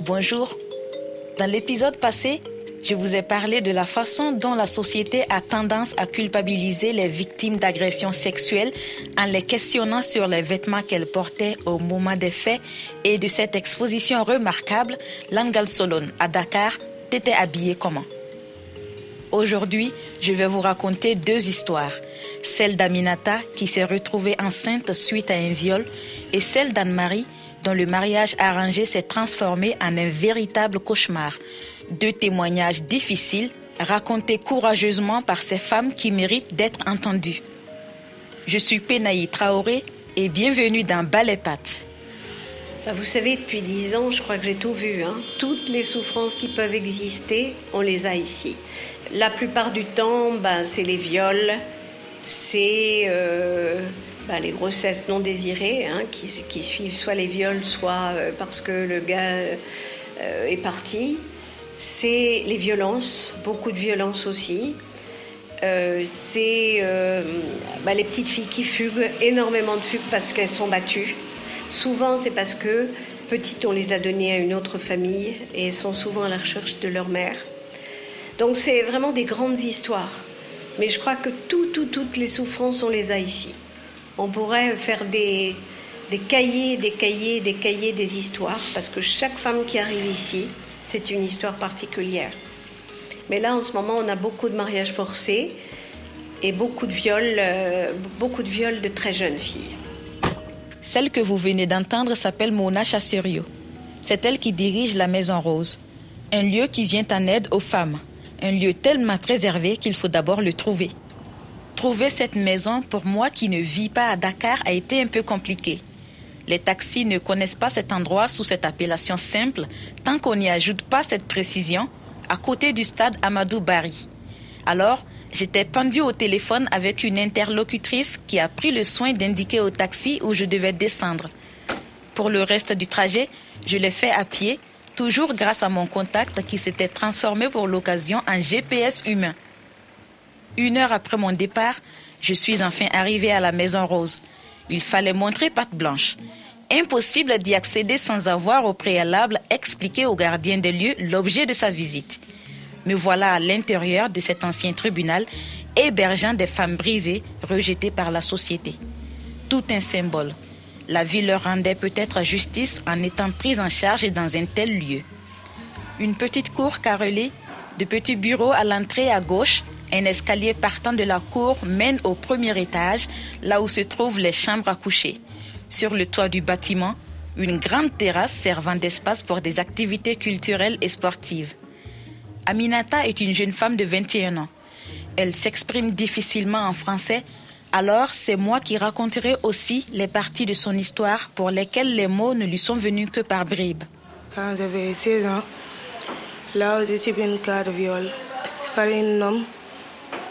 Bonjour. Dans l'épisode passé, je vous ai parlé de la façon dont la société a tendance à culpabiliser les victimes d'agressions sexuelles en les questionnant sur les vêtements qu'elles portaient au moment des faits et de cette exposition remarquable, Langal Solon à Dakar, t'étais habillée comment? Aujourd'hui, je vais vous raconter deux histoires. Celle d'Aminata qui s'est retrouvée enceinte suite à un viol et celle d'Anne-Marie dont le mariage arrangé s'est transformé en un véritable cauchemar. Deux témoignages difficiles racontés courageusement par ces femmes qui méritent d'être entendues. Je suis Penaï Traoré et bienvenue dans Ballet bah, Vous savez, depuis dix ans, je crois que j'ai tout vu. Hein. Toutes les souffrances qui peuvent exister, on les a ici. La plupart du temps, bah, c'est les viols, c'est euh, bah, les grossesses non désirées hein, qui, suivent soit les viols, soit euh, parce que le gars euh, est parti. C'est les violences, beaucoup de violences aussi. C'est bah, les petites filles qui fuguent, énormément de fugues parce qu'elles sont battues. Souvent, c'est parce que petites, on les a données à une autre famille et sont souvent à la recherche de leur mère. Donc, c'est vraiment des grandes histoires. Mais je crois que tout, toutes les souffrances, on les a ici on pourrait faire des, des cahiers, des cahiers, des cahiers des histoires, parce que chaque femme qui arrive ici, c'est une histoire particulière. Mais là, en ce moment, on a beaucoup de mariages forcés et beaucoup de viols, euh, beaucoup de viols de très jeunes filles. Celle que vous venez d'entendre s'appelle Mona Chasserio. C'est elle qui dirige la Maison Rose, un lieu qui vient en aide aux femmes, un lieu tellement préservé qu'il faut d'abord le trouver. Trouver cette maison pour moi qui ne vis pas à Dakar a été un peu compliqué. Les taxis ne connaissent pas cet endroit sous cette appellation simple tant qu'on n'y ajoute pas cette précision à côté du stade Amadou Bari. Alors, j'étais pendue au téléphone avec une interlocutrice qui a pris le soin d'indiquer au taxi où je devais descendre. Pour le reste du trajet, je l'ai fait à pied, toujours grâce à mon contact qui s'était transformé pour l'occasion en GPS humain. Une heure après mon départ, je suis enfin arrivée à la Maison Rose. Il fallait montrer patte blanche. Impossible d'y accéder sans avoir au préalable expliqué au gardien des lieux l'objet de sa visite. Me voilà à l'intérieur de cet ancien tribunal, hébergeant des femmes brisées, rejetées par la société. Tout un symbole. La vie leur rendait peut-être justice en étant prise en charge dans un tel lieu. Une petite cour carrelée, de petits bureaux à l'entrée à gauche, un escalier partant de la cour mène au premier étage, là où se trouvent les chambres à coucher. Sur le toit du bâtiment, une grande terrasse servant d'espace pour des activités culturelles et sportives. Aminata est une jeune femme de 21 ans. Elle s'exprime difficilement en français, alors c'est moi qui raconterai aussi les parties de son histoire pour lesquelles les mots ne lui sont venus que par bribes. Quand j'avais 16 ans, là j'ai subi un cas de viol par un homme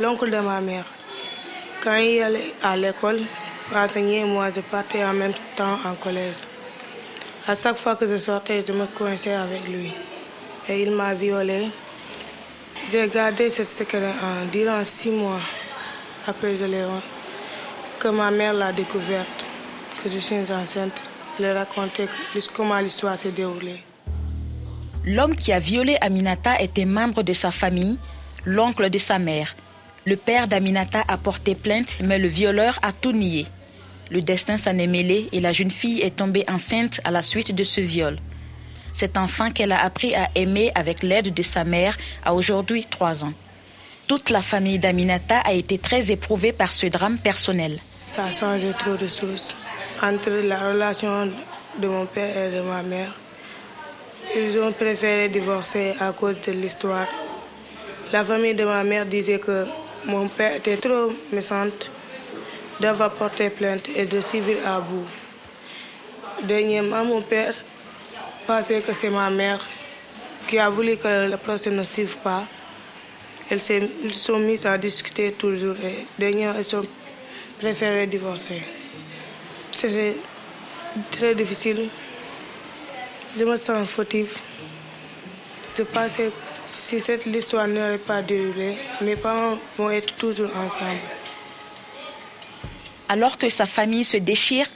l'oncle de ma mère. Quand il allait à l'école, enseigner, moi je partais en même temps en collège. À chaque fois que je sortais, je me coinçais avec lui. Et il m'a violée. J'ai gardé cette secret en durant six mois après je l'ai que ma mère l'a découverte, que je suis enceinte. Elle a raconté comment l'histoire s'est déroulée. L'homme qui a violé Aminata était membre de sa famille, l'oncle de sa mère. Le père d'Aminata a porté plainte, mais le violeur a tout nié. Le destin s'en est mêlé et la jeune fille est tombée enceinte à la suite de ce viol. Cet enfant qu'elle a appris à aimer avec l'aide de sa mère a aujourd'hui trois ans. Toute la famille d'Aminata a été très éprouvée par ce drame personnel. Ça a changé trop de choses entre la relation de mon père et de ma mère. Ils ont préféré divorcer à cause de l'histoire. La famille de ma mère disait que mon père était trop méchant d'avoir porté plainte et de civil à bout. Dernièrement, mon père pensait que c'est ma mère qui a voulu que le procès ne suive pas. Elles se sont mises à discuter toujours et dernièrement, elles ont préféré divorcer. C'était très difficile. Je me sens fautive. Je pensais si cette histoire n'aurait pas déroulé, mes parents vont être toujours ensemble. Alors que sa famille se déchire,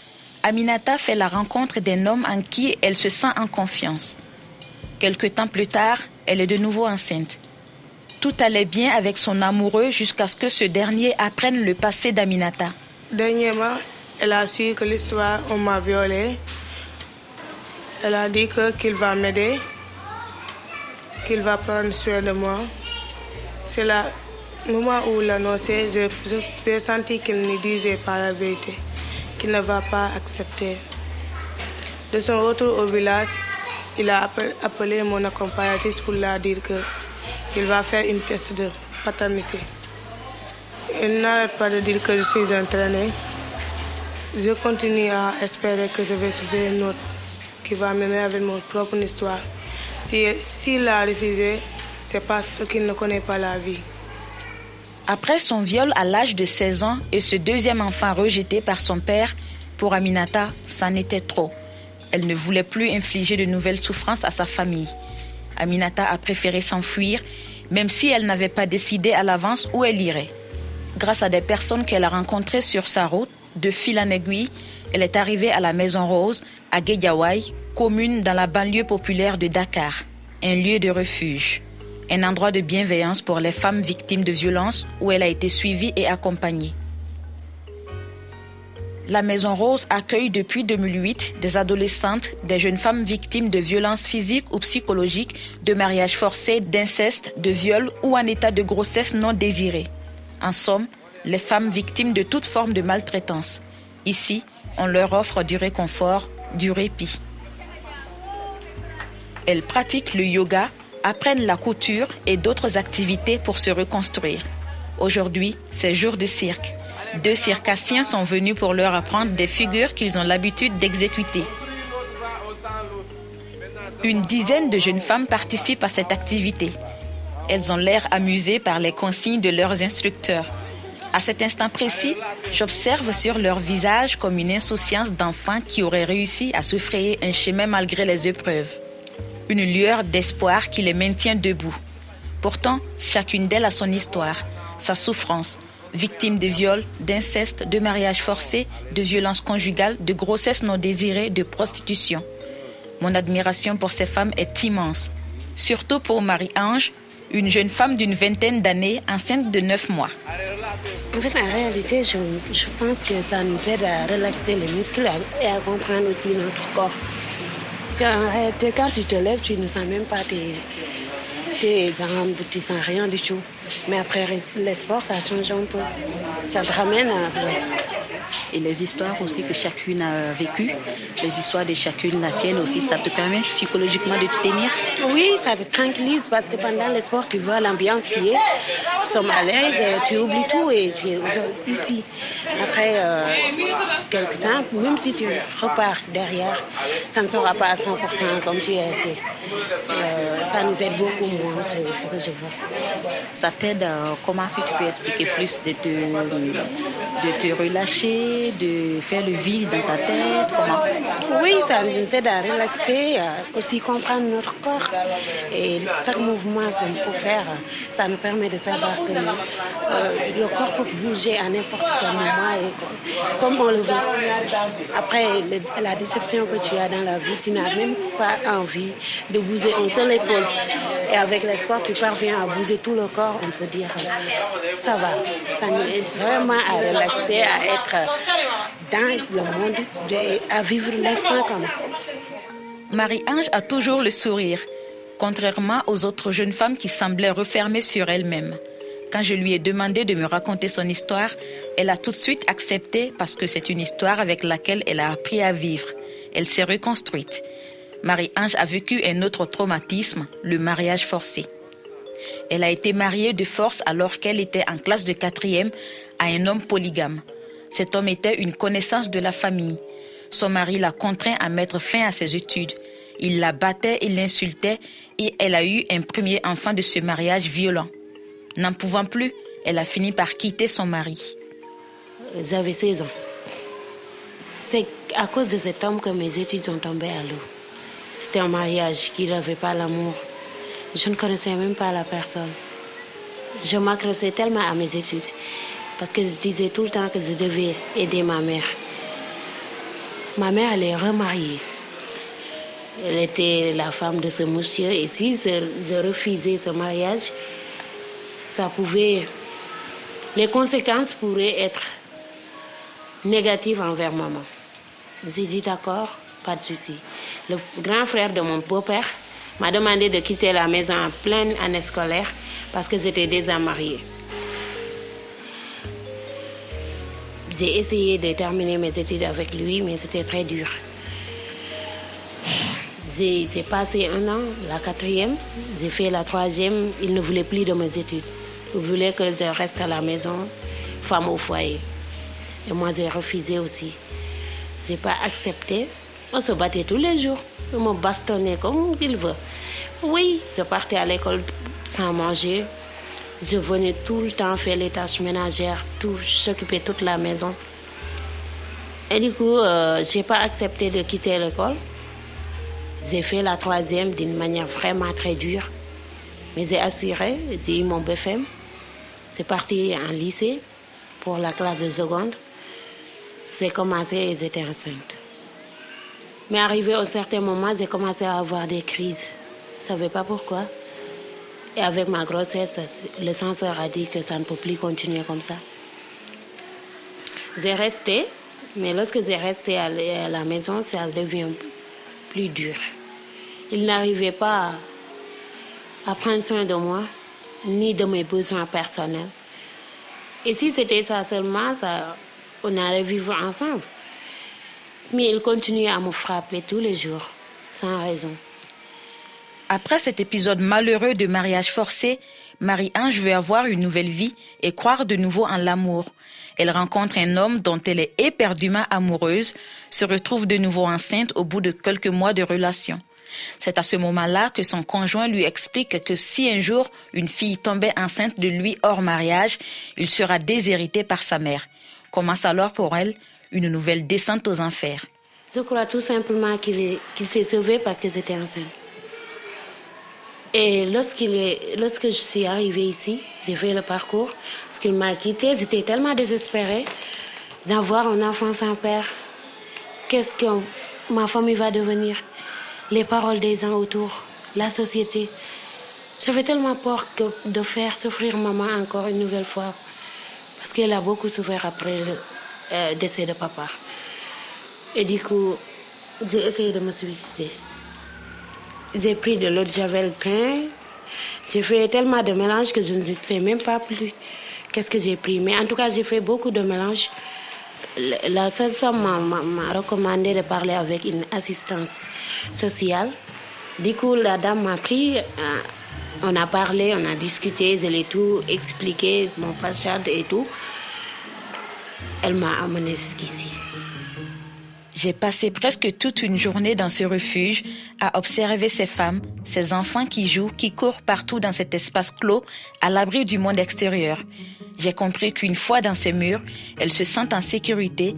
Aminata fait la rencontre d'un homme en qui elle se sent en confiance. Quelque temps plus tard, elle est de nouveau enceinte. Tout allait bien avec son amoureux jusqu'à ce que ce dernier apprenne le passé d'Aminata. Dernièrement, elle a su que l'histoire, on m'a violée. Elle a dit qu'il va m'aider, qu'il va prendre soin de moi. C'est le moment où l'annonçait, j'ai senti qu'il ne disait pas la vérité, qu'il ne va pas accepter. De son retour au village, il a appelé mon accompagnatrice pour lui dire qu'il va faire une test de paternité. Il n'arrête pas de dire que je suis entraînée. Je continue à espérer que je vais trouver une autre qui va m'aimer avec mon propre histoire. S'il si, a refusé, c'est parce qu'il ne connaît pas la vie. Après son viol à l'âge de 16 ans et ce deuxième enfant rejeté par son père, pour Aminata, ça n'était trop. Elle ne voulait plus infliger de nouvelles souffrances à sa famille. Aminata a préféré s'enfuir, même si elle n'avait pas décidé à l'avance où elle irait. Grâce à des personnes qu'elle a rencontrées sur sa route, de fil en aiguille, elle est arrivée à la Maison Rose, à Guédiawaye, commune dans la banlieue populaire de Dakar, un lieu de refuge, un endroit de bienveillance pour les femmes victimes de violences où elle a été suivie et accompagnée. La Maison Rose accueille depuis 2008 des adolescentes, des jeunes femmes victimes de violences physiques ou psychologiques, de mariages forcés, d'inceste, de viols ou en état de grossesse non désirée. En somme, les femmes victimes de toute forme de maltraitance. Ici, on leur offre du réconfort, du répit. Elles pratiquent le yoga, apprennent la couture et d'autres activités pour se reconstruire. Aujourd'hui, c'est jour de cirque. Deux circassiens sont venus pour leur apprendre des figures qu'ils ont l'habitude d'exécuter. Une dizaine de jeunes femmes participent à cette activité. Elles ont l'air amusées par les consignes de leurs instructeurs. À cet instant précis, j'observe sur leur visage comme une insouciance d'enfants qui auraient réussi à se frayer un chemin malgré les épreuves. Une lueur d'espoir qui les maintient debout. Pourtant, chacune d'elles a son histoire, sa souffrance, victime de viols, d'inceste, de mariage forcé, de violences conjugales, de grossesse non désirée, de prostitution. Mon admiration pour ces femmes est immense, surtout pour Marie-Ange, une jeune femme d'une vingtaine d'années, enceinte de 9 mois. En fait, en réalité, je, je, pense que ça nous aide à relaxer les muscles et à comprendre aussi notre corps. Parce qu'en réalité, quand tu te lèves, tu ne sens même pas tes, tes jambes, tu ne sens rien du tout. Mais après les sports, ça change un peu. Ça te ramène à et les histoires aussi que chacune a vécues, les histoires de chacune la tienne aussi, ça te permet psychologiquement de te tenir? Oui, ça te tranquillise parce que pendant les sports, tu vois l'ambiance qui est, tu sommes à l'aise, tu oublies tout et tu es ici. Après euh, quelques temps, même si tu repars derrière, ça ne sera pas à 100% comme tu as été. Euh, ça nous aide beaucoup, moi, c'est ce que je vois. Ça t'aide, euh, comment tu peux expliquer plus de te, de te relâcher, de faire le vide dans ta tête? Oui, ça nous aide à relaxer, à aussi comprendre notre corps. Et chaque mouvement qu'on peut faire, ça nous permet de savoir que euh, le corps peut bouger à n'importe quel moment et comme on le veut. Après, la déception que tu as dans la vie, tu n'as même pas envie de bouger un seul épaule. Et avec l'espoir, tu parviens à bouger tout le corps, on peut dire. Ça va. Ça nous aide vraiment à relaxer, à être dans le monde, à vivre l'instant comme. Marie-Ange a toujours le sourire, contrairement aux autres jeunes femmes qui semblaient refermées sur elles-mêmes. Quand je lui ai demandé de me raconter son histoire, elle a tout de suite accepté parce que c'est une histoire avec laquelle elle a appris à vivre. Elle s'est reconstruite. Marie-Ange a vécu un autre traumatisme, le mariage forcé. Elle a été mariée de force alors qu'elle était en classe de quatrième à un homme polygame. Cet homme était une connaissance de la famille. Son mari l'a contraint à mettre fin à ses études. Il la battait, il l'insultait et elle a eu un premier enfant de ce mariage violent. N'en pouvant plus, elle a fini par quitter son mari. J'avais 16 ans. C'est à cause de cet homme que mes études sont tombées à l'eau. C'était un mariage qui n'avait pas l'amour. Je ne connaissais même pas la personne. Je m'accrochais tellement à mes études. Parce que je disais tout le temps que je devais aider ma mère. Ma mère, elle est remariée. Elle était la femme de ce monsieur et si je, refusais ce mariage, ça pouvait. Les conséquences pourraient être négatives envers maman. J'ai dit d'accord, pas de souci. Le grand frère de mon beau-père m'a demandé de quitter la maison en pleine année scolaire parce que j'étais déjà mariée. J'ai essayé de terminer mes études avec lui, mais c'était très dur. J'ai passé un an, la quatrième, j'ai fait la troisième, il ne voulait plus de mes études. Il voulait que je reste à la maison, femme au foyer. Et moi, j'ai refusé aussi. Je n'ai pas accepté. On se battait tous les jours. On me bastonnait comme il veut. Oui, je partais à l'école sans manger. Je venais tout le temps faire les tâches ménagères, tout, j'occupais toute la maison. Et du coup, euh, je n'ai pas accepté de quitter l'école. J'ai fait la troisième d'une manière vraiment très dure. Mais j'ai assuré, j'ai eu mon BFM. C'est parti en lycée pour la classe de seconde. J'ai commencé et j'étais enceinte. Mais arrivé au certain moment, j'ai commencé à avoir des crises. Je ne savais pas pourquoi? Et avec ma grossesse, le censeur a dit que ça ne peut plus continuer comme ça. J'ai resté, mais lorsque j'ai resté à la maison, ça devient plus dur. Il n'arrivait pas à prendre soin de moi, ni de mes besoins personnels. Et si c'était ça seulement, on allait vivre ensemble. Mais il continuait à me frapper tous les jours, sans raison. Après cet épisode malheureux de mariage forcé, Marie-Ange veut avoir une nouvelle vie et croire de nouveau en l'amour. Elle rencontre un homme dont elle est éperdument amoureuse, se retrouve de nouveau enceinte au bout de quelques mois de relation. C'est à ce moment-là que son conjoint lui explique que si un jour une fille tombait enceinte de lui hors mariage, il sera déshérité par sa mère. Commence alors pour elle une nouvelle descente aux enfers. Je crois tout simplement qu'il s'est sauvé parce que j'étais enceinte. Et lorsque je suis arrivée ici, j'ai fait le parcours, parce qu'il m'a quitté, j'étais tellement désespérée d'avoir un enfant sans père. Qu'est-ce que ma famille va devenir? Les paroles des gens autour, la société. J'avais tellement peur de faire souffrir maman encore une nouvelle fois, parce qu'elle a beaucoup souffert après le euh, décès de papa. Et du coup, j'ai essayé de me suicider. J'ai pris de l'eau de javel plein. J'ai fait tellement de mélanges que je ne sais même pas plus qu'est-ce que j'ai pris. Mais en tout cas, j'ai fait beaucoup de mélanges. La sage-femme m'a recommandé de parler avec une assistance sociale. Du coup, la dame m'a pris, euh, on a parlé, on a discuté, je l'ai tout expliqué, mon passage et tout. Elle m'a amené jusqu'ici. J'ai passé presque toute une journée dans ce refuge à observer ces femmes, ces enfants qui jouent, qui courent partout dans cet espace clos, à l'abri du monde extérieur. J'ai compris qu'une fois dans ces murs, elles se sentent en sécurité,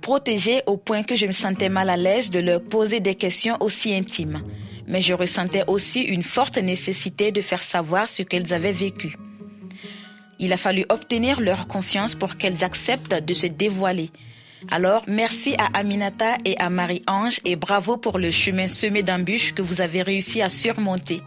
protégées au point que je me sentais mal à l'aise de leur poser des questions aussi intimes. Mais je ressentais aussi une forte nécessité de faire savoir ce qu'elles avaient vécu. Il a fallu obtenir leur confiance pour qu'elles acceptent de se dévoiler. Alors, merci à Aminata et à Marie-Ange et bravo pour le chemin semé d'embûches que vous avez réussi à surmonter.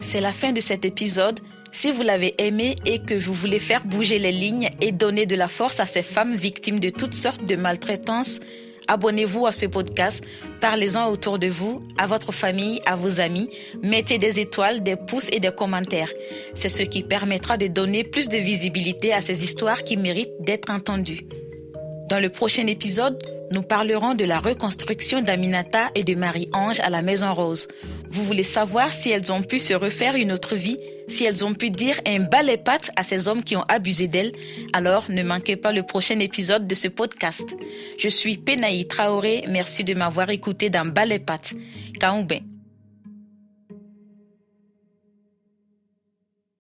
C'est la fin de cet épisode. Si vous l'avez aimé et que vous voulez faire bouger les lignes et donner de la force à ces femmes victimes de toutes sortes de maltraitances, abonnez-vous à ce podcast, parlez-en autour de vous, à votre famille, à vos amis, mettez des étoiles, des pouces et des commentaires. C'est ce qui permettra de donner plus de visibilité à ces histoires qui méritent d'être entendues. Dans le prochain épisode, nous parlerons de la reconstruction d'Aminata et de Marie-Ange à la Maison Rose. Vous voulez savoir si elles ont pu se refaire une autre vie, si elles ont pu dire un balai patte à ces hommes qui ont abusé d'elles, alors ne manquez pas le prochain épisode de ce podcast. Je suis Penaï Traoré, merci de m'avoir écouté dans patte. Kaoubé.